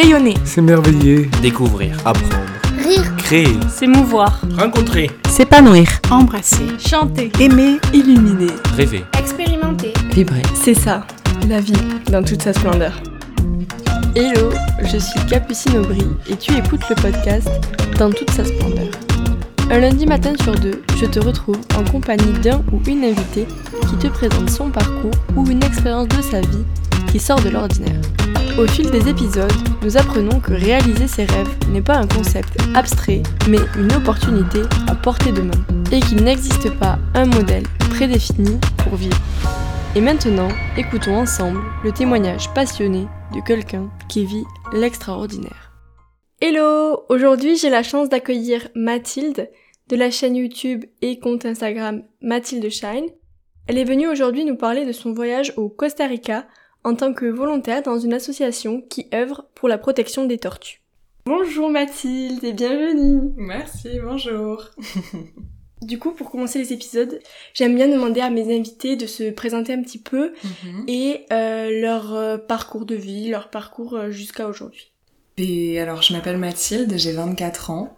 Rayonner. S'émerveiller. Découvrir. Apprendre. Rire. Créer. S'émouvoir. Rencontrer. S'épanouir. Embrasser. Chanter. Aimer. Illuminer. Rêver. Expérimenter. Vibrer. C'est ça, la vie, dans toute sa splendeur. Hello, je suis Capucine Aubry et tu écoutes le podcast Dans toute sa splendeur. Un lundi matin sur deux, je te retrouve en compagnie d'un ou une invitée qui te présente son parcours ou une expérience de sa vie qui sort de l'ordinaire. Au fil des épisodes, nous apprenons que réaliser ses rêves n'est pas un concept abstrait, mais une opportunité à portée de main, et qu'il n'existe pas un modèle prédéfini pour vivre. Et maintenant, écoutons ensemble le témoignage passionné de quelqu'un qui vit l'extraordinaire. Hello Aujourd'hui j'ai la chance d'accueillir Mathilde de la chaîne YouTube et compte Instagram Mathilde Shine. Elle est venue aujourd'hui nous parler de son voyage au Costa Rica en tant que volontaire dans une association qui œuvre pour la protection des tortues. Bonjour Mathilde et bienvenue Merci, bonjour Du coup, pour commencer les épisodes, j'aime bien demander à mes invités de se présenter un petit peu Mhm. et euh, leur euh, parcours de vie, leur parcours euh, jusqu'à aujourd'hui. Et alors, je m'appelle Mathilde, j'ai 24 ans.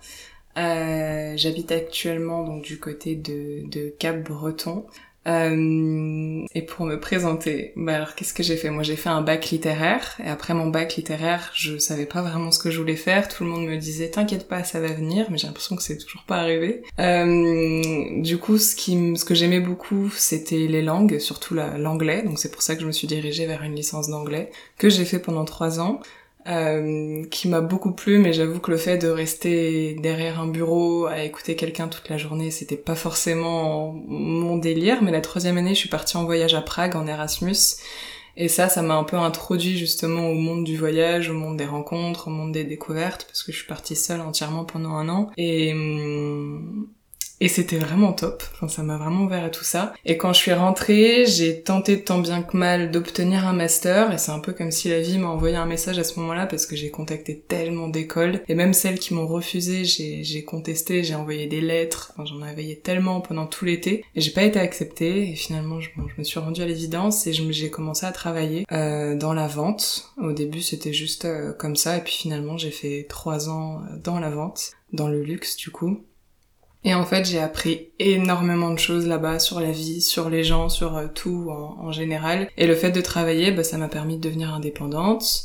Euh, J'habite actuellement donc du côté de, de Cap-Breton. Euh, et pour me présenter, bah alors qu'est-ce que j'ai fait? Moi j'ai fait un bac littéraire et après mon bac littéraire, je savais pas vraiment ce que je voulais faire. Tout le monde me disait t'inquiète pas, ça va venir, mais j'ai l'impression que c'est toujours pas arrivé. Euh, du coup, ce qui, ce que j'aimais beaucoup, c'était les langues, surtout la- l'anglais. Donc c'est pour ça que je me suis dirigée vers une licence d'anglais que j'ai fait pendant trois ans euh, qui m'a beaucoup plu, mais j'avoue que le fait de rester derrière un bureau à écouter quelqu'un toute la journée, c'était pas forcément mon délire. Mais la troisième année, je suis partie en voyage à Prague en Erasmus. Et ça, ça m'a un peu introduit justement au monde du voyage, au monde des rencontres, au monde des découvertes, parce que je suis partie seule entièrement pendant un an. Et, hum, et c'était vraiment top. Enfin, ça m'a vraiment ouvert à tout ça. Et quand je suis rentrée, j'ai tenté tant bien que mal d'obtenir un master. Et c'est un peu comme si la vie m'a envoyé un message à ce moment-là parce que j'ai contacté tellement d'écoles. Et même celles qui m'ont refusé, j'ai, contesté, j'ai envoyé des lettres. Enfin, j'en avais tellement pendant tout l'été. Et j'ai pas été acceptée. Et finalement, je, bon, je me suis rendue à l'évidence et j'ai commencé à travailler euh, dans la vente. Au début, c'était juste euh, comme ça. Et puis finalement, j'ai fait trois ans euh, dans la vente, dans le luxe du coup. Et en fait, j'ai appris énormément de choses là-bas sur la vie, sur les gens, sur euh, tout en, en général. Et le fait de travailler, bah, ça m'a permis de devenir indépendante,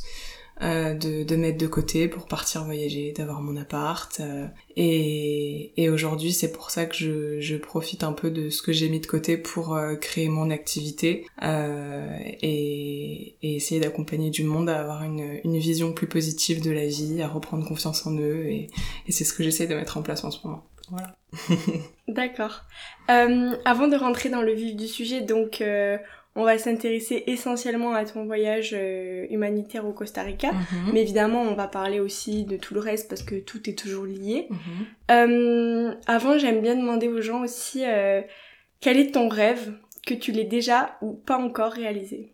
euh, de, de mettre de côté pour partir voyager, d'avoir mon appart. euh, et et aujourd'hui, c'est pour ça que je, je profite un peu de ce que j'ai mis de côté pour euh, créer mon activité euh, et, et essayer d'accompagner du monde à avoir une, une vision plus positive de la vie, à reprendre confiance en eux. Et, et c'est ce que j'essaie de mettre en place en ce moment. Voilà. D'accord. Euh, avant de rentrer dans le vif du sujet, donc euh, on va s'intéresser essentiellement à ton voyage euh, humanitaire au Costa Rica. Mhm. Mais évidemment, on va parler aussi de tout le reste parce que tout est toujours lié. Mhm. Euh, avant, j'aime bien demander aux gens aussi euh, quel est ton rêve, que tu l'aies déjà ou pas encore réalisé?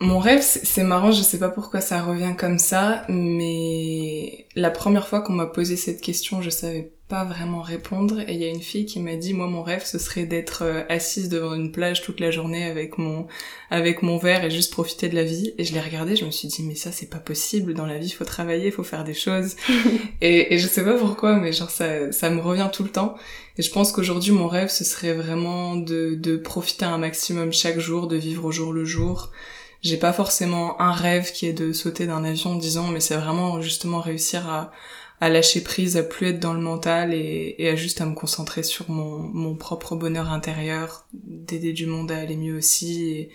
Mon rêve, c'est marrant, je sais pas pourquoi ça revient comme ça, mais la première fois qu'on m'a posé cette question, je savais pas vraiment répondre, et il y a une fille qui m'a dit, moi mon rêve, ce serait d'être euh, assise devant une plage toute la journée avec mon, avec mon verre et juste profiter de la vie, et je l'ai regardé, je me suis dit, mais ça c'est pas possible, dans la vie, faut travailler, faut faire des choses, et, et je sais pas pourquoi, mais genre ça, ça me revient tout le temps, et je pense qu'aujourd'hui, mon rêve, ce serait vraiment de, de profiter un maximum chaque jour, de vivre au jour le jour, j'ai pas forcément un rêve qui est de sauter d'un avion, disons, mais c'est vraiment justement réussir à, à lâcher prise, à plus être dans le mental et, et à juste à me concentrer sur mon, mon propre bonheur intérieur, d'aider du monde à aller mieux aussi. Et,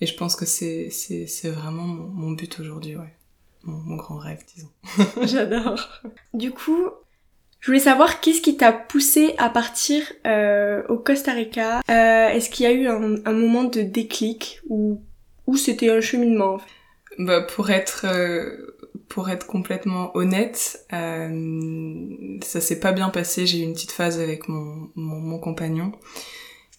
et je pense que c'est, c'est, c'est vraiment mon, mon but aujourd'hui, ouais. Mon, mon grand rêve, disons. J'adore. Du coup, je voulais savoir qu'est-ce qui t'a poussé à partir euh, au Costa Rica. Euh, Est-ce qu'il y a eu un, un moment de déclic ou c'était un cheminement Bah, pour être euh, pour être complètement honnête, euh, ça s'est pas bien passé. J'ai eu une petite phase avec mon, mon, compagnon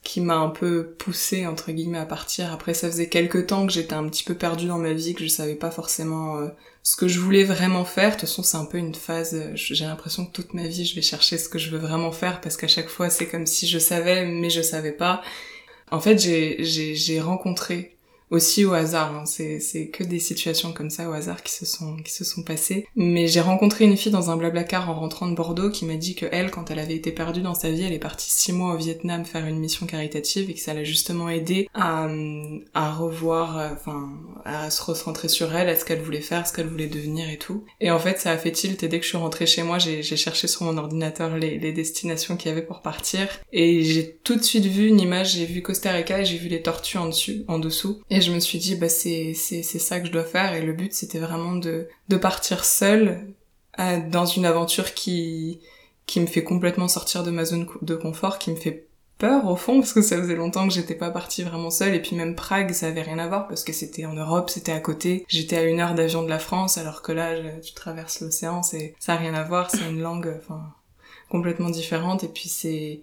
qui m'a un peu poussé entre guillemets à partir. Après, ça faisait quelques temps que j'étais un petit peu perdue dans ma vie, que je savais pas forcément euh, ce que je voulais vraiment faire. De toute façon, c'est un peu une phase. J'ai l'impression que toute ma vie, je vais chercher ce que je veux vraiment faire parce qu'à chaque fois, c'est comme si je savais, mais je savais pas. En fait, j'ai rencontré aussi au hasard. Hein. C'est, que des situations comme ça au hasard qui se sont, qui se sont passées. Mais j'ai rencontré une fille dans un blablacar en rentrant de Bordeaux qui m'a dit que elle, quand elle avait été perdue dans sa vie, elle est partie six mois au Vietnam faire une mission caritative et que ça l'a justement aidé à, à revoir, euh, enfin, à se recentrer sur elle, à ce qu'elle voulait faire, ce qu'elle voulait devenir et tout. Et en fait, ça a fait tilt et dès que je suis rentrée chez moi, j'ai, j'ai cherché sur mon ordinateur les, les destinations qu'il y avait pour partir et j'ai tout de suite vu une image, j'ai vu Costa Rica et j'ai vu les tortues en dessus, en dessous. Et je me suis dit, bah c'est, c'est, c'est ça que je dois faire. Et le but, c'était vraiment de, de partir seule euh, dans une aventure qui, qui me fait complètement sortir de ma zone de confort, qui me fait peur au fond parce que ça faisait longtemps que j'étais pas partie vraiment seule. Et puis même Prague ça avait rien à voir parce que c'était en Europe c'était à côté. J'étais à une heure d'avion de la France alors que là tu traverses l'océan c'est ça a rien à voir c'est une langue enfin complètement différente. Et puis c'est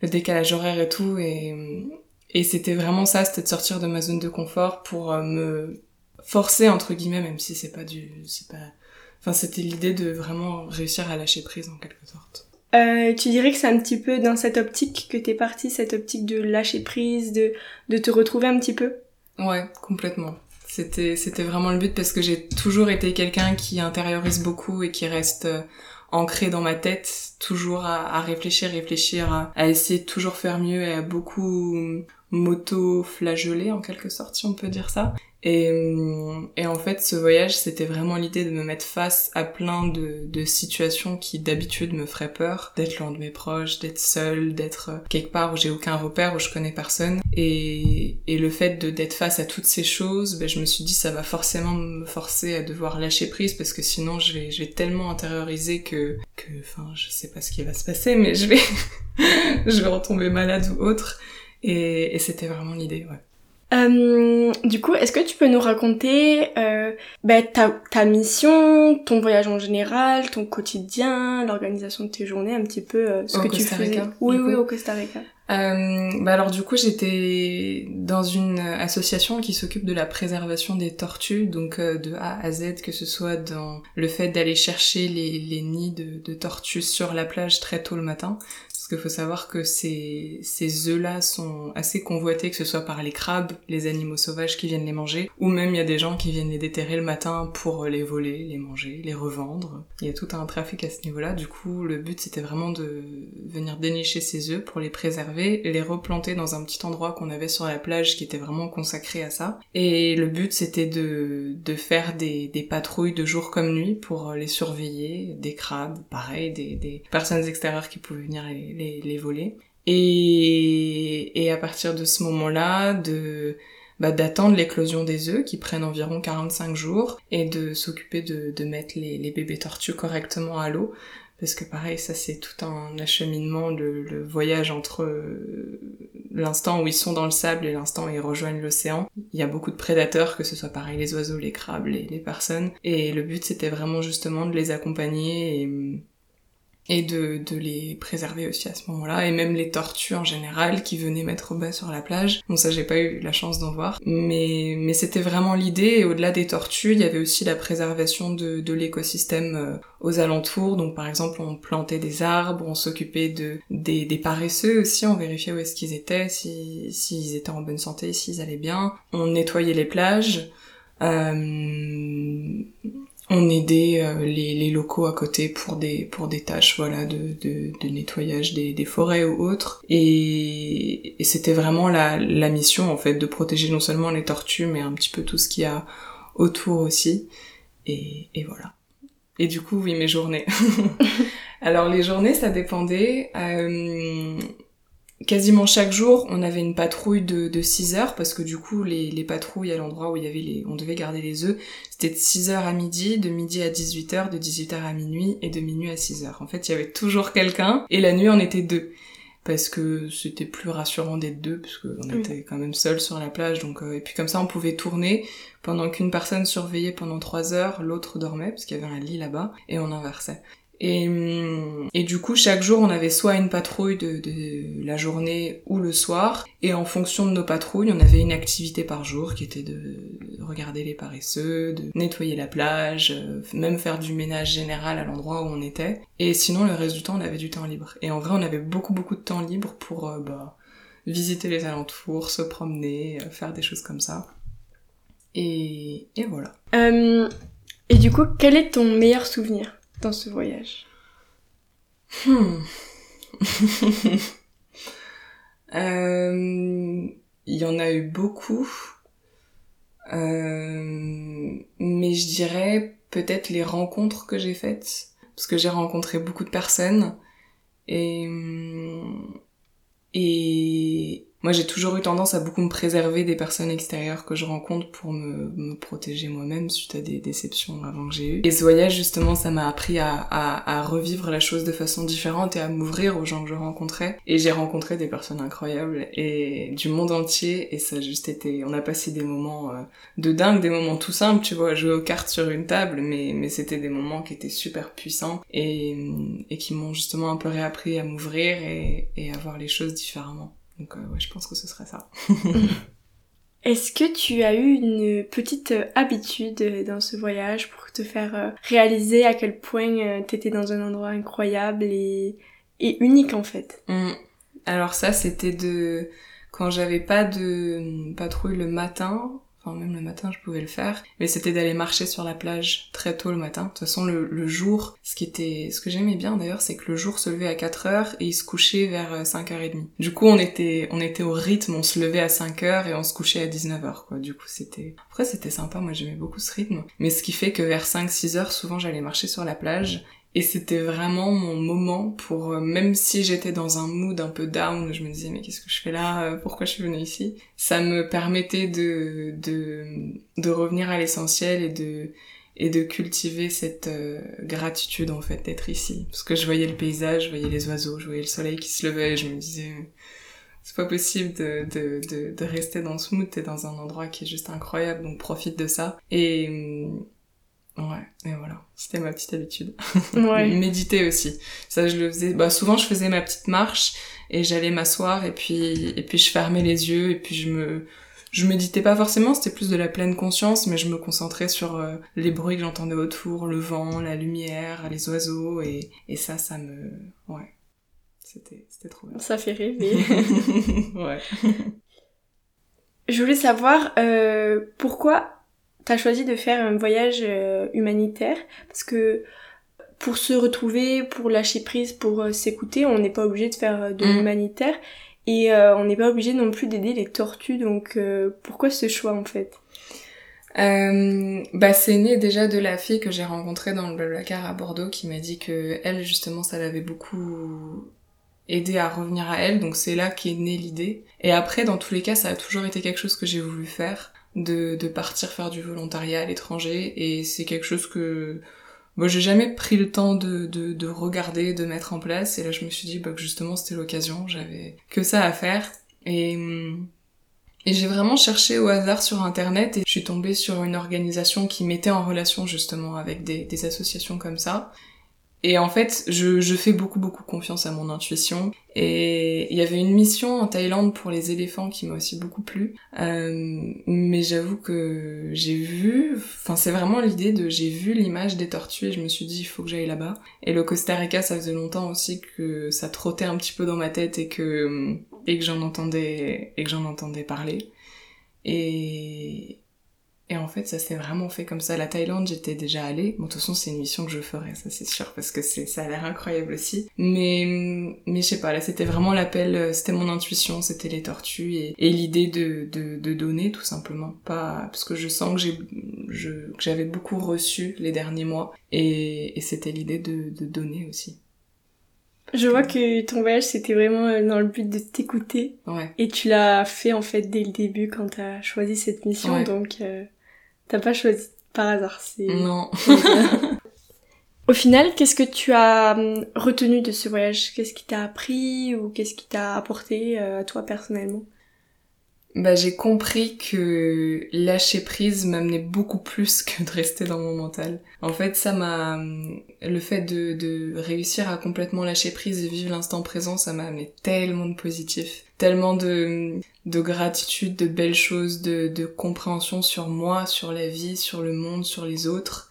le décalage horaire et tout et et c'était vraiment ça, c'était de sortir de ma zone de confort pour euh, me forcer entre guillemets, même si c'est pas du, c'est pas, enfin c'était l'idée de vraiment réussir à lâcher prise en quelque sorte. Euh, tu dirais que c'est un petit peu dans cette optique que t'es partie, cette optique de lâcher prise, de, de te retrouver un petit peu? Ouais, complètement. C'était, c'était vraiment le but parce que j'ai toujours été quelqu'un qui intériorise beaucoup et qui reste euh, ancré dans ma tête, toujours à, réfléchir, réfléchir, à, essayer de toujours faire mieux et à beaucoup moto-flageoler en quelque sorte, si on peut dire ça. Et, euh, et en fait, ce voyage, c'était vraiment l'idée de me mettre face à plein de, de situations qui d'habitude me feraient peur, d'être loin de mes proches, d'être seule, d'être quelque part où j'ai aucun repère, où je connais personne. Et, et le fait de d'être face à toutes ces choses, ben, je me suis dit ça va forcément me forcer à devoir lâcher prise parce que sinon je vais, je vais tellement intérioriser que, que, enfin, je sais pas ce qui va se passer, mais je vais, je vais retomber malade ou autre. Et, et c'était vraiment l'idée, ouais. Euh, du coup, est-ce que tu peux nous raconter euh, bah, ta, ta mission, ton voyage en général, ton quotidien, l'organisation de tes journées, un petit peu euh, ce au que Costa tu Rica, fais Oui, oui, au Costa Rica. Euh, bah alors du coup j'étais dans une association qui s'occupe de la préservation des tortues, donc euh, de A à Z, que ce soit dans le fait d'aller chercher les, les nids de, de tortues sur la plage très tôt le matin, parce qu'il faut savoir que ces, ces œufs-là sont assez convoités, que ce soit par les crabes, les animaux sauvages qui viennent les manger, ou même il y a des gens qui viennent les déterrer le matin pour les voler, les manger, les revendre. Il y a tout un trafic à ce niveau-là. Du coup, le but c'était vraiment de venir dénicher ces œufs pour les préserver, les replanter dans un petit endroit qu'on avait sur la plage qui était vraiment consacré à ça. Et le but c'était de, de faire des, des patrouilles de jour comme nuit pour les surveiller, des crabes, pareil, des, des personnes extérieures qui pouvaient venir les, les, les voler. Et, et à partir de ce moment-là, de bah, d'attendre l'éclosion des œufs qui prennent environ 45 jours et de s'occuper de, de mettre les, les bébés tortues correctement à l'eau. Parce que pareil ça c'est tout un acheminement le, le voyage entre euh, l'instant où ils sont dans le sable et l'instant où ils rejoignent l'océan. Il y a beaucoup de prédateurs que ce soit pareil les oiseaux les crabes les, les personnes. Et le but c'était vraiment justement de les accompagner et et de, de les préserver aussi à ce moment-là, et même les tortues en général qui venaient mettre au bas sur la plage. Bon ça j'ai pas eu la chance d'en voir, mais, mais c'était vraiment l'idée, et au-delà des tortues, il y avait aussi la préservation de, de l'écosystème euh, aux alentours, donc par exemple on plantait des arbres, on s'occupait de, des, des paresseux aussi, on vérifiait où est-ce qu'ils étaient, s'ils si, s'ils étaient en bonne santé, s'ils allaient bien, on nettoyait les plages, euh, on aidait euh, les, les, locaux à côté pour des pour des tâches voilà de, de, de nettoyage des, des, forêts ou autres. Et, et c'était vraiment la, la mission en fait de protéger non seulement les tortues mais un petit peu tout ce qu'il y a autour aussi. Et, et voilà. Et du coup oui mes journées. Alors les journées ça dépendait euh, quasiment chaque jour, on avait une patrouille de, de 6 heures, parce que du coup, les, les patrouilles à l'endroit où il y avait les, on devait garder les œufs, c'était de 6 heures à midi, de midi à 18 heures, de 18 heures à minuit, et de minuit à 6 heures. En fait, il y avait toujours quelqu'un, et la nuit, on était deux. Parce que c'était plus rassurant d'être deux, parce qu'on Oui. était quand même seuls sur la plage, donc, euh, et puis comme ça, on pouvait tourner, pendant qu'une personne surveillait pendant 3 heures, l'autre dormait, parce qu'il y avait un lit là-bas, et on inversait. Et, du coup, chaque jour, on avait soit une patrouille de, la journée ou le soir. Et en fonction de nos patrouilles, on avait une activité par jour qui était de regarder les paresseux, de nettoyer la plage, euh, même faire du ménage général à l'endroit où on était. Et sinon, le reste du temps, on avait du temps libre. Et en vrai, on avait beaucoup, beaucoup de temps libre pour euh, bah, visiter les alentours, se promener, euh, faire des choses comme ça. Et, voilà. Et du coup, quel est ton meilleur souvenir? Dans ce voyage Hmm. Euh, Il y en a eu beaucoup. Euh, mais je dirais peut-être les rencontres que j'ai faites. Parce que j'ai rencontré beaucoup de personnes. Et, et moi j'ai toujours eu tendance à beaucoup me préserver des personnes extérieures que je rencontre pour me, me protéger moi-même suite à des déceptions avant que j'ai eues. Et ce voyage justement ça m'a appris à, à, à, revivre la chose de façon différente et à m'ouvrir aux gens que je rencontrais. Et j'ai rencontré des personnes incroyables et du monde entier et ça a juste été... On a passé des moments euh, de dingue, des moments tout simples, tu vois, jouer aux cartes sur une table, mais, mais c'était des moments qui étaient super puissants et, et qui m'ont justement un peu réappris à m'ouvrir et, et à voir les choses différemment. Donc euh, ouais, je pense que ce serait ça. Est-ce que tu as eu une petite habitude dans ce voyage pour te faire euh, réaliser à quel point euh, t'étais dans un endroit incroyable et, et unique en fait? Mmh. Alors ça, c'était de quand j'avais pas de patrouille le matin, Enfin, même le matin, je pouvais le faire. Mais c'était d'aller marcher sur la plage très tôt le matin. De toute façon, le, jour, ce qui était, ce que j'aimais bien d'ailleurs, c'est que le jour se levait à 4 heures et il se couchait vers 5h30. Du coup, on était, on était au rythme, on se levait à 5 heures et on se couchait à 19h, quoi. Du coup, c'était, après, c'était sympa. Moi, j'aimais beaucoup ce rythme. Mais ce qui fait que vers 5-6 heures, souvent, j'allais marcher sur la plage et c'était vraiment mon moment pour, euh, même si j'étais dans un mood un peu down, je me disais mais qu'est-ce que je fais là, euh, pourquoi je suis venue ici, ça me permettait de, de, de revenir à l'essentiel et de, et de cultiver cette euh, gratitude en fait d'être ici. Parce que je voyais le paysage, je voyais les oiseaux, je voyais le soleil qui se levait je me disais c'est pas possible de, de, de, de rester dans ce mood, t'es dans un endroit qui est juste incroyable, donc profite de ça. Et Ouais, et voilà, c'était ma petite habitude. Ouais. Méditer aussi. Ça, je le faisais. Bah, souvent, je faisais ma petite marche et j'allais m'asseoir et puis et puis je fermais les yeux et puis je me je méditais pas forcément, c'était plus de la pleine conscience, mais je me concentrais sur euh, les bruits que j'entendais autour, le vent, la lumière, les oiseaux et et ça, ça me ouais, c'était c'était trop bien. Ça fait rêver. ouais. Je voulais savoir euh, pourquoi t'as choisi de faire un voyage euh, humanitaire parce que pour se retrouver, pour lâcher prise, pour euh, s'écouter, on n'est pas obligé de faire euh, de Mm. l'humanitaire et euh, on n'est pas obligé non plus d'aider les tortues. Donc euh, pourquoi ce choix en fait? Euh, bah c'est né déjà de la fille que j'ai rencontrée dans le Blablacar à Bordeaux qui m'a dit que elle justement ça l'avait beaucoup aidé à revenir à elle donc c'est là qu'est née l'idée et après dans tous les cas ça a toujours été quelque chose que j'ai voulu faire de, de partir faire du volontariat à l'étranger et c'est quelque chose que moi j'ai jamais pris le temps de, de, de regarder de mettre en place et là je me suis dit bah, justement c'était l'occasion j'avais que ça à faire et hum, et j'ai vraiment cherché au hasard sur internet et je suis tombée sur une organisation qui mettait en relation justement avec des, des associations comme ça. Et en fait, je, je fais beaucoup beaucoup confiance à mon intuition. Et il y avait une mission en Thaïlande pour les éléphants qui m'a aussi beaucoup plu. Euh, mais j'avoue que j'ai vu, enfin c'est vraiment l'idée de j'ai vu l'image des tortues et je me suis dit il faut que j'aille là-bas. Et le Costa Rica, ça faisait longtemps aussi que ça trottait un petit peu dans ma tête et que et que j'en entendais et que j'en entendais parler. Et et en fait, ça s'est vraiment fait comme ça. La Thaïlande, j'étais déjà allée. Bon, de toute façon, c'est une mission que je ferai, ça c'est sûr, parce que c'est, ça a l'air incroyable aussi. Mais, mais je sais pas, là, c'était vraiment l'appel, euh, c'était mon intuition, c'était les tortues et, et l'idée de, de, de donner, tout simplement. Pas, parce que je sens que j'ai, je, que j'avais beaucoup reçu les derniers mois. Et, et c'était l'idée de, de donner aussi. Je vois que ton voyage c'était vraiment euh, dans le but de t'écouter Ouais. et tu l'as fait en fait dès le début quand t'as choisi cette mission Ouais. donc euh, t'as pas choisi par hasard. C'est Non. Au final, qu'est-ce que tu as hum, retenu de ce voyage? Qu'est-ce qui t'a appris ou qu'est-ce qui t'a apporté euh, à toi personnellement? Bah, j'ai compris que lâcher prise m'amenait beaucoup plus que de rester dans mon mental. En fait, ça m'a, le fait de, réussir à complètement lâcher prise et vivre l'instant présent, ça m'a amené tellement de positif, tellement de, de gratitude, de belles choses, de, compréhension sur moi, sur la vie, sur le monde, sur les autres.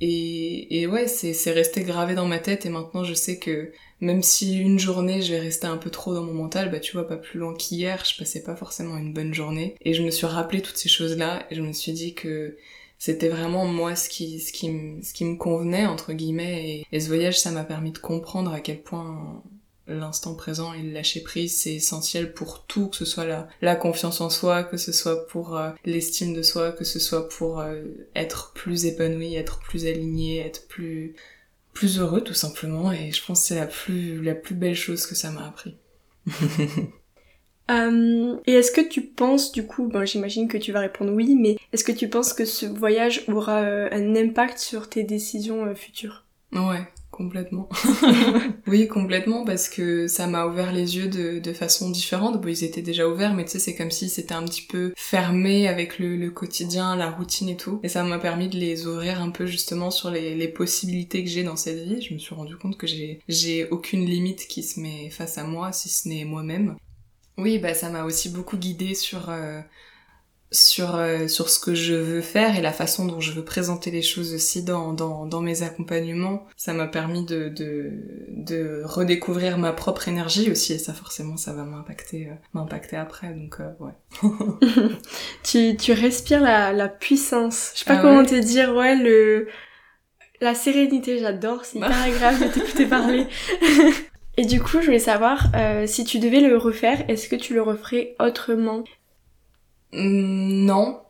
et, et ouais, c'est, c'est resté gravé dans ma tête et maintenant je sais que même si une journée je vais rester un peu trop dans mon mental, bah tu vois, pas plus loin qu'hier, je passais pas forcément une bonne journée. Et je me suis rappelé toutes ces choses-là et je me suis dit que c'était vraiment moi ce qui, ce qui, ce qui me convenait, entre guillemets. Et, ce voyage, ça m'a permis de comprendre à quel point l'instant présent et le lâcher prise, c'est essentiel pour tout, que ce soit la, la confiance en soi, que ce soit pour euh, l'estime de soi, que ce soit pour euh, être plus épanoui, être plus aligné, être plus plus heureux tout simplement et je pense que c'est la plus la plus belle chose que ça m'a appris. Euh, et est-ce que tu penses, du coup, ben, j'imagine que tu vas répondre oui, mais est-ce que tu penses que ce voyage aura euh, un impact sur tes décisions euh, futures? Ouais, complètement. oui, complètement, parce que ça m'a ouvert les yeux de, de façon différente. Bon, ils étaient déjà ouverts, mais tu sais, c'est comme si c'était un petit peu fermé avec le, le, quotidien, la routine et tout. Et ça m'a permis de les ouvrir un peu justement sur les, les possibilités que j'ai dans cette vie. Je me suis rendu compte que j'ai, j'ai aucune limite qui se met face à moi, si ce n'est moi-même. Oui, bah ça m'a aussi beaucoup guidée sur euh, sur euh, sur ce que je veux faire et la façon dont je veux présenter les choses aussi dans dans, dans mes accompagnements. Ça m'a permis de, de de redécouvrir ma propre énergie aussi et ça forcément ça va m'impacter euh, m'impacter après donc ouais. tu tu respires la la puissance. Je sais pas ah comment te dire ouais le la sérénité, j'adore, c'est hyper agréable de t'écouter parler. Et du coup, je voulais savoir, euh, si tu devais le refaire, est-ce que tu le referais autrement? Non.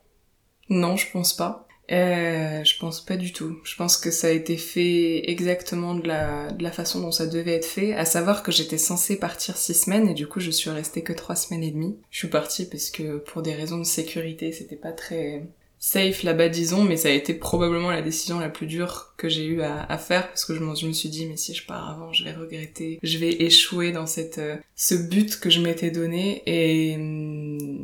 Non, je pense pas. Euh, je pense pas du tout. Je pense que ça a été fait exactement de la, de la façon dont ça devait être fait, à savoir que j'étais censée partir six semaines et du coup je suis restée que trois semaines et demie. Je suis partie parce que pour des raisons de sécurité c'était pas très safe là-bas disons mais ça a été probablement la décision la plus dure que j'ai eu à, faire parce que je, je, me suis dit mais si je pars avant je vais regretter je vais échouer dans cette euh, ce but que je m'étais donné et mm,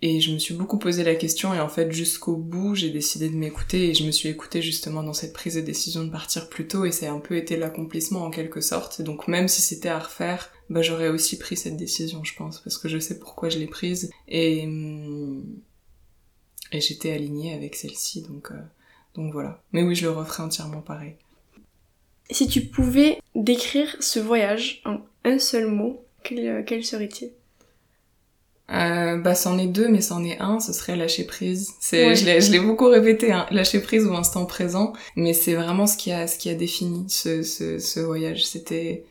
et je me suis beaucoup posé la question et en fait jusqu'au bout j'ai décidé de m'écouter et je me suis écoutée justement dans cette prise de décision de partir plus tôt et ça a un peu été l'accomplissement en quelque sorte donc même si c'était à refaire bah j'aurais aussi pris cette décision je pense parce que je sais pourquoi je l'ai prise et mm, et j'étais alignée avec celle-ci, donc, euh, donc voilà. Mais oui, je le referai entièrement pareil. Si tu pouvais décrire ce voyage en un seul mot, quel, euh, quel serait-il? Euh, bah c'en est deux mais c'en est un ce serait lâcher prise. C'est je l'ai beaucoup répété hein, lâcher prise ou instant présent. Mais c'est vraiment ce qui a ce qui a défini ce ce, ce voyage. C'était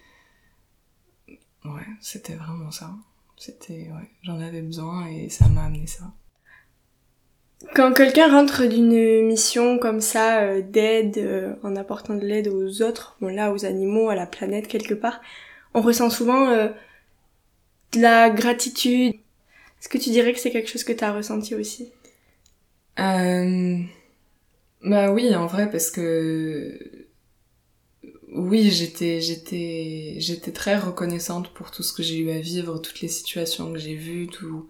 ouais c'était vraiment ça. C'était ouais j'en avais besoin et ça m'a amené ça. Quand quelqu'un rentre d'une mission comme ça, euh, d'aide, euh, en apportant de l'aide aux autres, bon là aux animaux, à la planète quelque part, on ressent souvent euh, de la gratitude. Est-ce que tu dirais que c'est quelque chose que tu as ressenti aussi? Bah oui, en vrai, parce que oui, j'étais j'étais j'étais très reconnaissante pour tout ce que j'ai eu à vivre, toutes les situations que j'ai vues, tout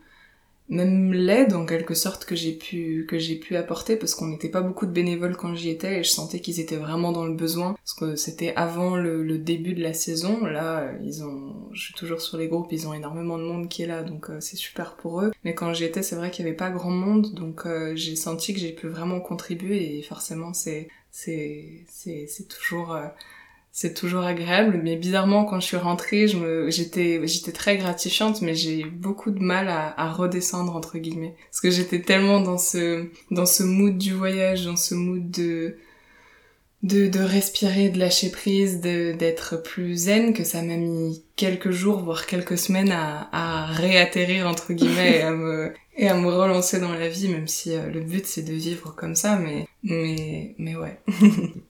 même l'aide en quelque sorte que j'ai pu que j'ai pu apporter parce qu'on n'était pas beaucoup de bénévoles quand j'y étais et je sentais qu'ils étaient vraiment dans le besoin parce que c'était avant le, début de la saison. Là ils ont je suis toujours sur les groupes ils ont énormément de monde qui est là donc euh, c'est super pour eux. Mais quand j'y étais c'est vrai qu'il y avait pas grand monde donc euh, j'ai senti que j'ai pu vraiment contribuer et forcément c'est c'est c'est c'est toujours euh, c'est toujours agréable mais bizarrement quand je suis rentrée je me j'étais j'étais très gratifiante mais j'ai eu beaucoup de mal à, redescendre entre guillemets. Parce que j'étais tellement dans ce dans ce mood du voyage dans ce mood de de, respirer de lâcher prise d'être plus zen que ça m'a mis quelques jours voire quelques semaines à, à réatterrir entre guillemets et à me et à me relancer dans la vie même si euh, le but c'est de vivre comme ça mais mais mais ouais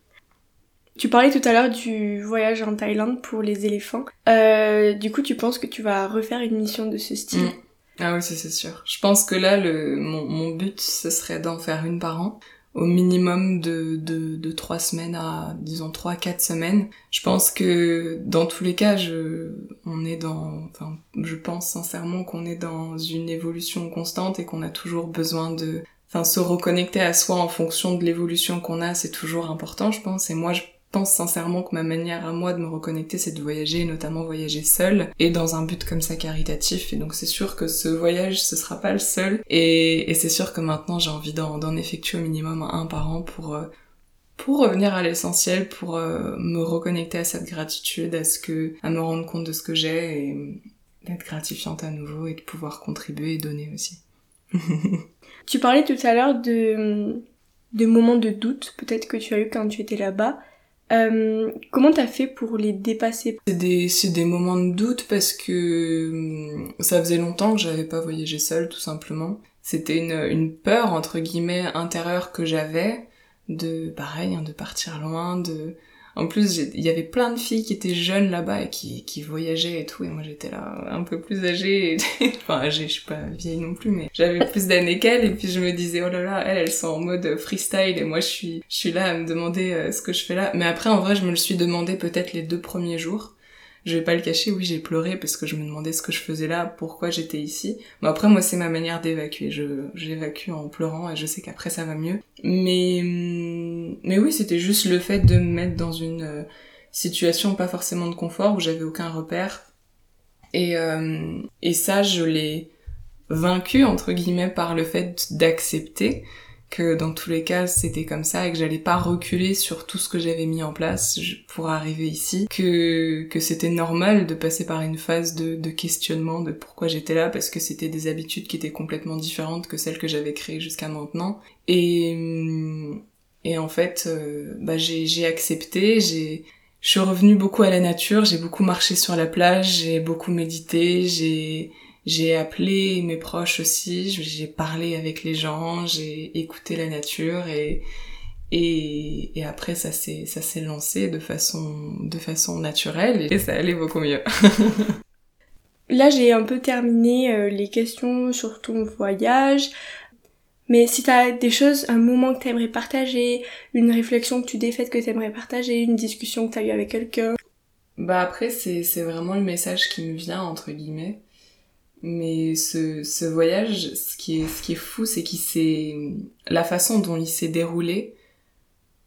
Tu parlais tout à l'heure du voyage en Thaïlande pour les éléphants. Euh, du coup, tu penses que tu vas refaire une mission de ce style mm. Ah oui, c'est sûr. Je pense que là, mon, but, ce serait d'en faire une par an au minimum de, de, de 3 semaines à, disons, 3-4 semaines. Je pense que dans tous les cas, je, on est dans, enfin, je pense sincèrement qu'on est dans une évolution constante et qu'on a toujours besoin de, enfin, se reconnecter à soi en fonction de l'évolution qu'on a, c'est toujours important, je pense. Et moi, sincèrement que ma manière à moi de me reconnecter, c'est de voyager, notamment voyager seule, et dans un but comme ça caritatif. Et donc c'est sûr que ce voyage, ce sera pas le seul. Et, et c'est sûr que maintenant, j'ai envie d'en effectuer au minimum un par an pour... Euh, pour revenir à l'essentiel, pour euh, me reconnecter à cette gratitude, à ce que, à me rendre compte de ce que j'ai et d'être gratifiante à nouveau et de pouvoir contribuer et donner aussi. tu parlais tout à l'heure de, de moments de doute, peut-être que tu as eu quand tu étais là-bas. Euh, comment t'as fait pour les dépasser? C'est des, des moments de doute parce que hum, ça faisait longtemps que j'avais pas voyagé seule, tout simplement. C'était une, une peur, entre guillemets, intérieure que j'avais de, pareil, hein, de partir loin, de... En plus, il y avait plein de filles qui étaient jeunes là-bas et qui, qui voyageaient et tout, et moi j'étais là un peu plus âgée, enfin âgée, je suis pas vieille non plus, mais j'avais plus d'années qu'elle, et puis je me disais, oh là là, elles, elles sont en mode freestyle, et moi je suis, je suis là à me demander euh, ce que je fais là. Mais après, en vrai, je me le suis demandé peut-être les deux premiers jours, je vais pas le cacher, oui, j'ai pleuré parce que je me demandais ce que je faisais là, pourquoi j'étais ici. Mais après, moi, c'est ma manière d'évacuer. Je, j'évacue en pleurant et je sais qu'après, ça va mieux. Mais, hum, mais oui, c'était juste le fait de me mettre dans une euh, situation pas forcément de confort où j'avais aucun repère. Et, euh, et ça, je l'ai vaincu, entre guillemets, par le fait d'accepter que dans tous les cas c'était comme ça et que j'allais pas reculer sur tout ce que j'avais mis en place pour arriver ici, que, que c'était normal de passer par une phase de, de questionnement de pourquoi j'étais là parce que c'était des habitudes qui étaient complètement différentes que celles que j'avais créées jusqu'à maintenant. Et et en fait euh, bah j'ai accepté, j'ai je suis revenue beaucoup à la nature, j'ai beaucoup marché sur la plage, j'ai beaucoup médité, j'ai j'ai appelé mes proches aussi, j'ai parlé avec les gens, j'ai écouté la nature et, et, et après ça s'est ça s'est lancé de façon de façon naturelle et ça allait beaucoup mieux. Là j'ai un peu terminé euh, les questions sur ton voyage. Mais si t'as des choses, un moment que t'aimerais partager, une réflexion que tu t'es faite que t'aimerais partager, une discussion que t'as eu avec quelqu'un. Bah après c'est c'est vraiment le message qui me vient entre guillemets mais ce, ce voyage, ce qui est, ce qui est fou, c'est qu'il s'est, la façon dont il s'est déroulé,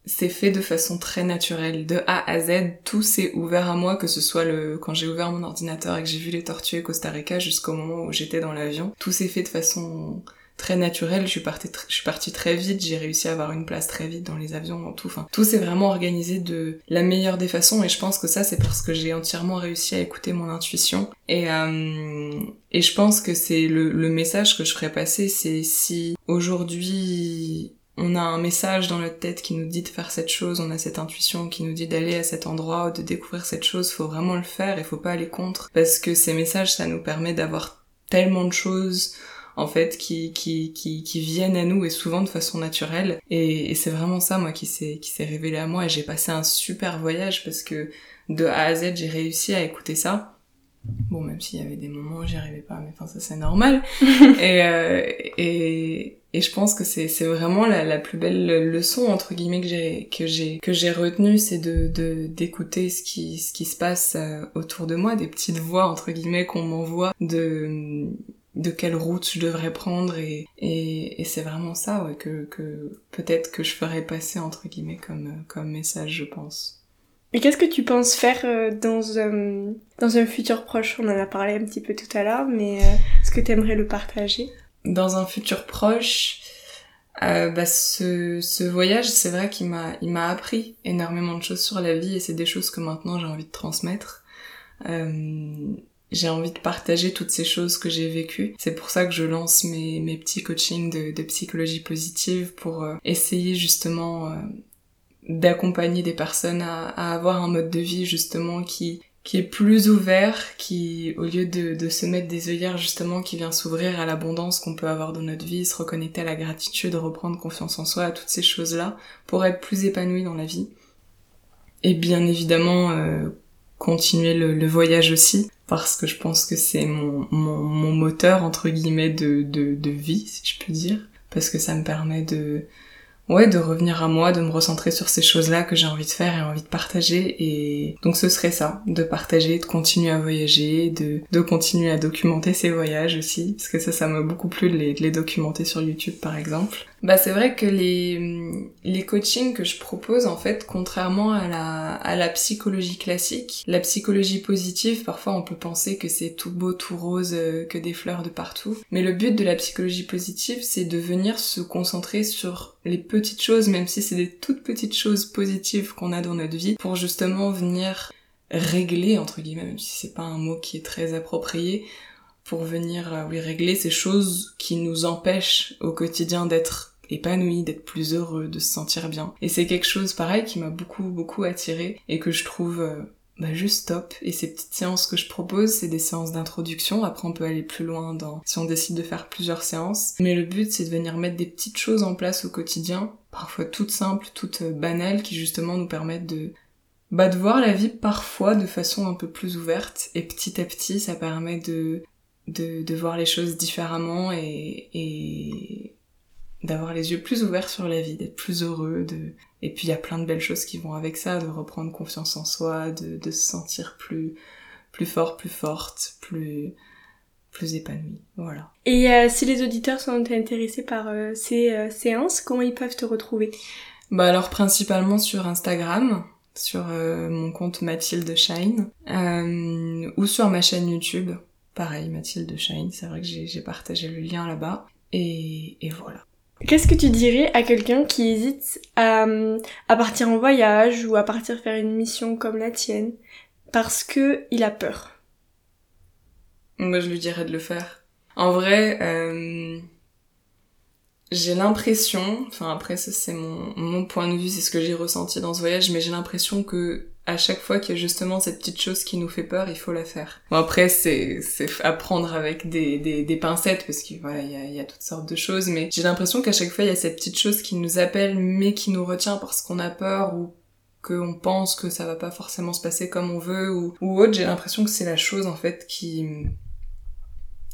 c'est fait de façon très naturelle. De A à Z, tout s'est ouvert à moi, que ce soit le, quand j'ai ouvert mon ordinateur et que j'ai vu les tortues Costa Rica jusqu'au moment où j'étais dans l'avion. Tout s'est fait de façon très naturel. Je suis partie, je suis partie très vite. J'ai réussi à avoir une place très vite dans les avions, dans tout. Enfin, tout s'est vraiment organisé de la meilleure des façons. Et je pense que ça, c'est parce que j'ai entièrement réussi à écouter mon intuition. Et euh, et je pense que c'est le, le message que je ferais passer, c'est si aujourd'hui on a un message dans notre tête qui nous dit de faire cette chose, on a cette intuition qui nous dit d'aller à cet endroit ou de découvrir cette chose, faut vraiment le faire et faut pas aller contre parce que ces messages ça nous permet d'avoir tellement de choses en fait qui, qui, qui, qui viennent à nous et souvent de façon naturelle. Et, et c'est vraiment ça moi qui s'est qui s'est révélé à moi. Et j'ai passé un super voyage parce que de A à Z j'ai réussi à écouter ça. Bon même s'il y avait des moments où j'y arrivais pas mais enfin ça c'est normal. Et, euh, et et je pense que c'est c'est vraiment la, la plus belle leçon entre guillemets que j'ai que j'ai que j'ai retenue c'est de de d'écouter ce qui ce qui se passe euh, autour de moi des petites voix entre guillemets qu'on m'envoie de de quelle route je devrais prendre et, et, et c'est vraiment ça ouais, que, que peut-être que je ferais passer entre guillemets comme, comme message je pense. Et qu'est-ce que tu penses faire euh, dans un, dans un futur proche? On en a parlé un petit peu tout à l'heure, mais euh, est-ce que tu aimerais le partager? Dans un futur proche, euh, bah ce, ce voyage, c'est vrai qu'il m'a, il m'a appris énormément de choses sur la vie et c'est des choses que maintenant j'ai envie de transmettre. Euh, j'ai envie de partager toutes ces choses que j'ai vécues. C'est pour ça que je lance mes, petits coachings de, psychologie positive pour euh, essayer justement euh, d'accompagner des personnes à, avoir un mode de vie justement qui est plus ouvert, qui au lieu de, de se mettre des œillères justement qui vient s'ouvrir à l'abondance qu'on peut avoir dans notre vie, se reconnecter à la gratitude, reprendre confiance en soi, à toutes ces choses-là, pour être plus épanoui dans la vie. Et bien évidemment euh, continuer le, le voyage aussi parce que je pense que c'est mon, mon, mon, moteur entre guillemets de, de, de vie, si je peux dire, parce que ça me permet de ouais de revenir à moi, de me recentrer sur ces choses-là que j'ai envie de faire et envie de partager. Et donc ce serait ça, de partager, de continuer à voyager, de, de continuer à documenter ces voyages aussi, parce que ça ça m'a beaucoup plu de les, de les documenter sur YouTube par exemple. Bah c'est vrai que les, les coachings que je propose, en fait, contrairement à la, à la psychologie classique, la psychologie positive, parfois on peut penser que c'est tout beau, tout rose, euh, que des fleurs de partout. Mais le but de la psychologie positive, c'est de venir se concentrer sur les petites choses, même si c'est des toutes petites choses positives qu'on a dans notre vie, pour justement venir régler, entre guillemets, même si c'est pas un mot qui est très approprié, pour venir, euh, oui, régler ces choses qui nous empêchent au quotidien d'être épanoui, d'être plus heureux, de se sentir bien. Et c'est quelque chose pareil qui m'a beaucoup beaucoup attiré et que je trouve euh, bah, juste top. Et ces petites séances que je propose, c'est des séances d'introduction. Après, on peut aller plus loin dans si on décide de faire plusieurs séances. Mais le but, c'est de venir mettre des petites choses en place au quotidien, parfois toutes simples, toutes euh, banales, qui justement nous permettent de bah, de voir la vie parfois de façon un peu plus ouverte. Et petit à petit, ça permet de de, de voir les choses différemment et, et d'avoir les yeux plus ouverts sur la vie, d'être plus heureux, de... et puis il y a plein de belles choses qui vont avec ça, de reprendre confiance en soi, de, de se sentir plus, plus fort, plus forte, plus, plus épanoui. Voilà. Et euh, si les auditeurs sont intéressés par euh, ces euh, séances, comment ils peuvent te retrouver? Bah alors principalement sur Instagram, sur mon compte Mathilde Shine, ou sur ma chaîne YouTube. Pareil, Mathilde Shine, c'est vrai que j'ai partagé le lien là-bas. Et, et voilà. Qu'est-ce que tu dirais à quelqu'un qui hésite à, à, partir en voyage ou à partir faire une mission comme la tienne parce que il a peur? Moi, je lui dirais de le faire. En vrai, euh, j'ai l'impression, enfin après c'est mon point de vue, c'est ce que j'ai ressenti dans ce voyage, mais j'ai l'impression que à chaque fois qu'il y a justement cette petite chose qui nous fait peur, il faut la faire. Bon après c'est c'est apprendre avec des, des, pincettes parce que voilà il y a, y a toutes sortes de choses, mais j'ai l'impression qu'à chaque fois il y a cette petite chose qui nous appelle mais qui nous retient parce qu'on a peur ou qu'on pense que ça va pas forcément se passer comme on veut ou, ou autre. J'ai l'impression que c'est la chose en fait qui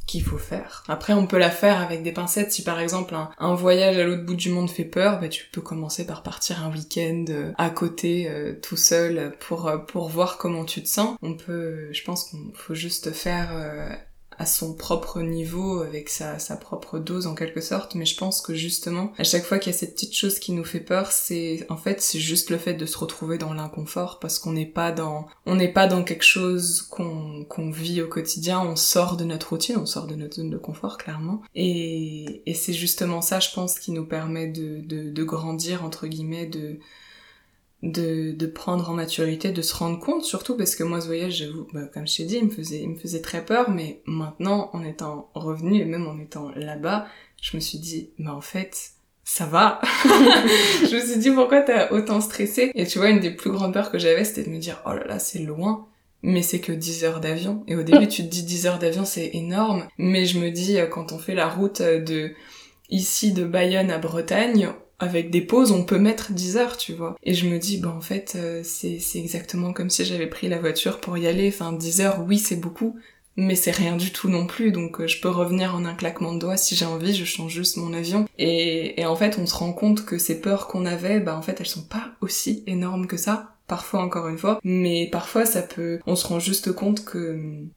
qu'il faut faire. Après, on peut la faire avec des pincettes. Si par exemple un, voyage à l'autre bout du monde fait peur, bah, tu peux commencer par partir un week-end euh, à côté, euh, tout seul, pour euh, pour voir comment tu te sens. On peut, je pense qu'on faut juste faire à son propre niveau, avec sa, sa propre dose en quelque sorte, mais je pense que justement, à chaque fois qu'il y a cette petite chose qui nous fait peur, c'est en fait c'est juste le fait de se retrouver dans l'inconfort parce qu'on n'est pas dans on n'est pas dans quelque chose qu'on qu'on vit au quotidien, on sort de notre routine, on sort de notre zone de confort clairement, et, et c'est justement ça, je pense, qui nous permet de, de, de grandir entre guillemets, de de, de prendre en maturité, de se rendre compte, surtout parce que moi ce voyage, j'avoue, bah, comme je t'ai dit, il me faisait, il me faisait très peur, mais maintenant, en étant revenu et même en étant là-bas, je me suis dit, mais en fait, ça va. je me suis dit, pourquoi t'as autant stressé? Et tu vois, une des plus grandes peurs que j'avais, c'était de me dire, oh là là, c'est loin. Mais c'est que 10 heures d'avion. Et au début, tu te dis 10 heures d'avion, c'est énorme. Mais je me dis, euh, quand on fait la route de ici de Bayonne à Bretagne, avec des pauses, on peut mettre 10 heures, tu vois. Et je me dis, bah en fait, euh, c'est, exactement comme si j'avais pris la voiture pour y aller. Enfin, 10 heures, oui, c'est beaucoup, mais c'est rien du tout non plus. Donc euh, je peux revenir en un claquement de doigts si j'ai envie, je change juste mon avion. Et, et en fait, on se rend compte que ces peurs qu'on avait, bah en fait, elles sont pas aussi énormes que ça. Parfois, encore une fois. Mais parfois, ça peut... On se rend juste compte que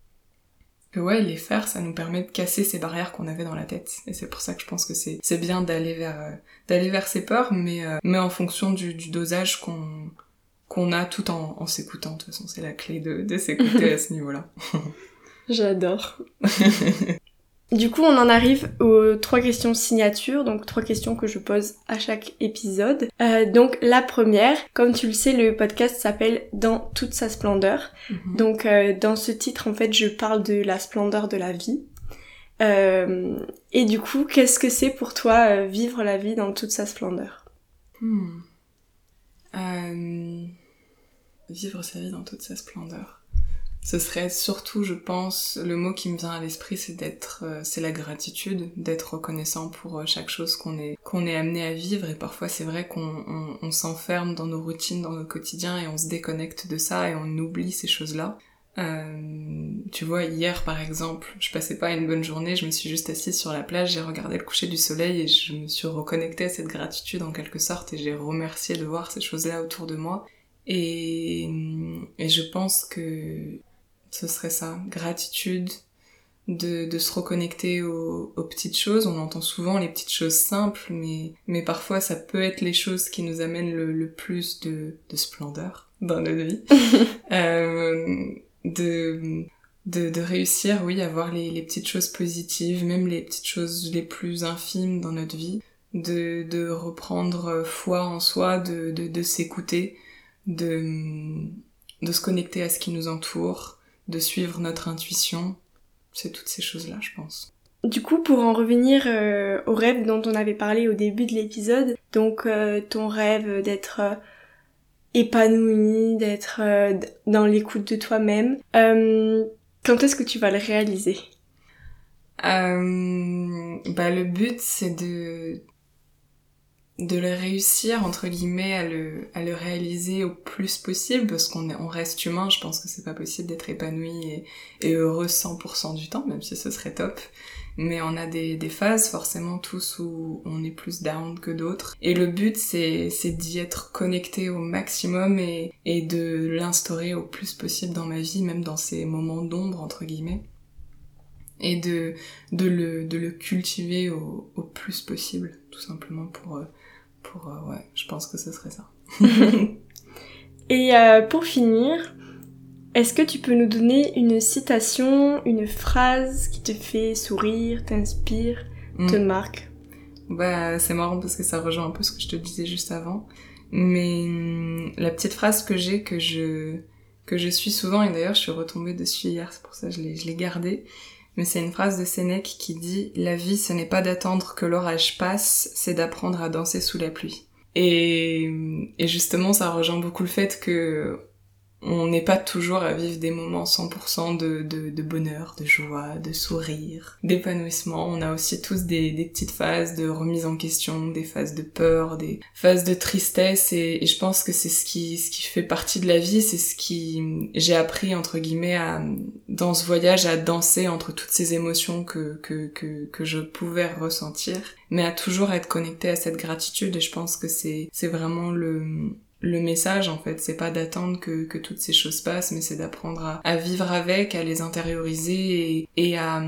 que ouais, les faire, ça nous permet de casser ces barrières qu'on avait dans la tête. Et c'est pour ça que je pense que c'est c'est bien d'aller vers euh, d'aller vers ces peurs, mais euh, mais en fonction du, du dosage qu'on qu'on a tout en, en s'écoutant. De toute façon, c'est la clé de, de s'écouter à ce niveau-là. J'adore. Du coup, on en arrive aux trois questions signature, donc trois questions que je pose à chaque épisode. Euh, donc la première, comme tu le sais, le podcast s'appelle Dans toute sa splendeur. Mhm. Donc euh, dans ce titre, en fait, je parle de la splendeur de la vie. Euh, et du coup, qu'est-ce que c'est pour toi euh, vivre la vie dans toute sa splendeur? Hmm. Vivre sa vie dans toute sa splendeur ce serait surtout, je pense, le mot qui me vient à l'esprit, c'est d'être, euh, c'est la gratitude, d'être reconnaissant pour euh, chaque chose qu'on est qu'on est amené à vivre. Et parfois, c'est vrai qu'on on, s'enferme dans nos routines, dans nos quotidiens, et on se déconnecte de ça et on oublie ces choses-là. Euh, tu vois, hier par exemple, je passais pas une bonne journée, je me suis juste assise sur la plage, j'ai regardé le coucher du soleil et je me suis reconnectée à cette gratitude en quelque sorte et j'ai remercié de voir ces choses-là autour de moi. Et, et je pense que ce serait ça, gratitude, de, de se reconnecter aux, aux, petites choses. On entend souvent les petites choses simples, mais, mais parfois ça peut être les choses qui nous amènent le, le plus de, de splendeur dans notre vie. euh, de, de, de, réussir, oui, à voir les, les petites choses positives, même les petites choses les plus infimes dans notre vie. De, de reprendre foi en soi, de, de, de s'écouter, de, de se connecter à ce qui nous entoure, de suivre notre intuition, c'est toutes ces choses-là, je pense. Du coup, pour en revenir euh, au rêve dont on avait parlé au début de l'épisode, donc euh, ton rêve d'être euh, épanoui, d'être dans l'écoute de toi-même, quand est-ce que tu vas le réaliser? Bah, Le but, c'est de de le réussir entre guillemets à le à le réaliser au plus possible parce qu'on on reste humain je pense que c'est pas possible d'être épanoui et, et heureux 100% du temps même si ce serait top. Mais on a des, des phases forcément tous où on est plus down que d'autres. Et le but c'est d'y être connecté au maximum et et de l'instaurer au plus possible dans ma vie même dans ces moments d'ombre entre guillemets. Et de de le de le cultiver au, au plus possible tout simplement pour euh, pour euh, ouais je pense que ce serait ça. Et euh, pour finir est-ce que tu peux nous donner une citation une phrase qui te fait sourire t'inspire mm. te marque? Bah c'est marrant parce que ça rejoint un peu ce que je te disais juste avant. Mais mm, la petite phrase que j'ai que je que je suis souvent et d'ailleurs je suis retombée dessus hier c'est pour ça que je l'ai je l'ai gardée mais c'est une phrase de Sénèque qui dit La vie, ce n'est pas d'attendre que l'orage passe, c'est d'apprendre à danser sous la pluie. Et, et justement, ça rejoint beaucoup le fait que on n'est pas toujours à vivre des moments 100% de, de, de, bonheur, de joie, de sourire, d'épanouissement. On a aussi tous des, des, petites phases de remise en question, des phases de peur, des phases de tristesse. Et, et je pense que c'est ce qui, ce qui fait partie de la vie, c'est ce qui j'ai appris entre guillemets à, dans ce voyage à danser entre toutes ces émotions que, que, que, que je pouvais ressentir, mais à toujours être connecté à cette gratitude. Et je pense que c'est, c'est vraiment le, le message en fait c'est pas d'attendre que, toutes ces choses passent mais c'est d'apprendre à, vivre avec à les intérioriser et, à,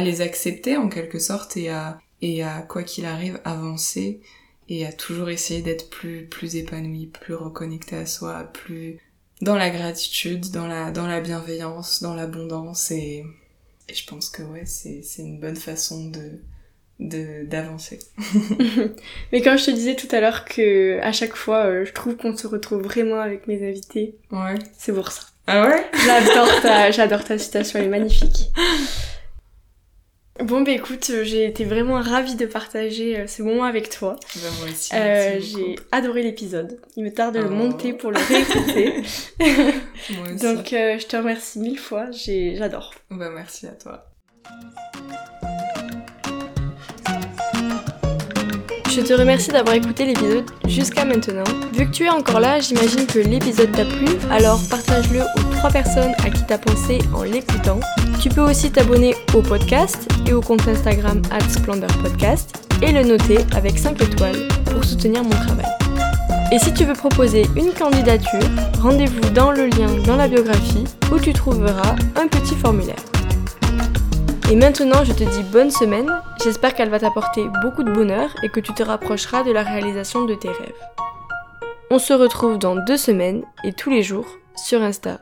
les accepter en quelque sorte et à et à quoi qu'il arrive avancer et à toujours essayer d'être plus plus épanoui plus reconnecté à soi plus dans la gratitude dans la bienveillance dans l'abondance et, et je pense que ouais c'est une bonne façon de d'avancer. Mais quand je te disais tout à l'heure que à chaque fois euh, je trouve qu'on se retrouve vraiment avec mes invités. Ouais. C'est pour ça. Ah ouais? J'adore ta j'adore ta citation, elle est magnifique. Bon bah écoute, euh, j'ai été vraiment ravie de partager euh, ce moment avec toi. Bah moi aussi. Euh, j'ai adoré l'épisode. Il me tarde de oh. le monter pour le réécouter. moi aussi. Donc euh, je te remercie mille fois, j'adore. Bah merci à toi. Je te remercie d'avoir écouté l'épisode jusqu'à maintenant. Vu que tu es encore là, j'imagine que l'épisode t'a plu, alors partage-le aux trois personnes à qui t'as pensé en l'écoutant. Tu peux aussi t'abonner au podcast et au compte Instagram @splendorpodcast et le noter avec 5 étoiles pour soutenir mon travail. Et si tu veux proposer une candidature, rendez-vous dans le lien dans la biographie où tu trouveras un petit formulaire. Et maintenant, je te dis bonne semaine. J'espère qu'elle va t'apporter beaucoup de bonheur et que tu te rapprocheras de la réalisation de tes rêves. On se retrouve dans deux semaines et tous les jours sur Insta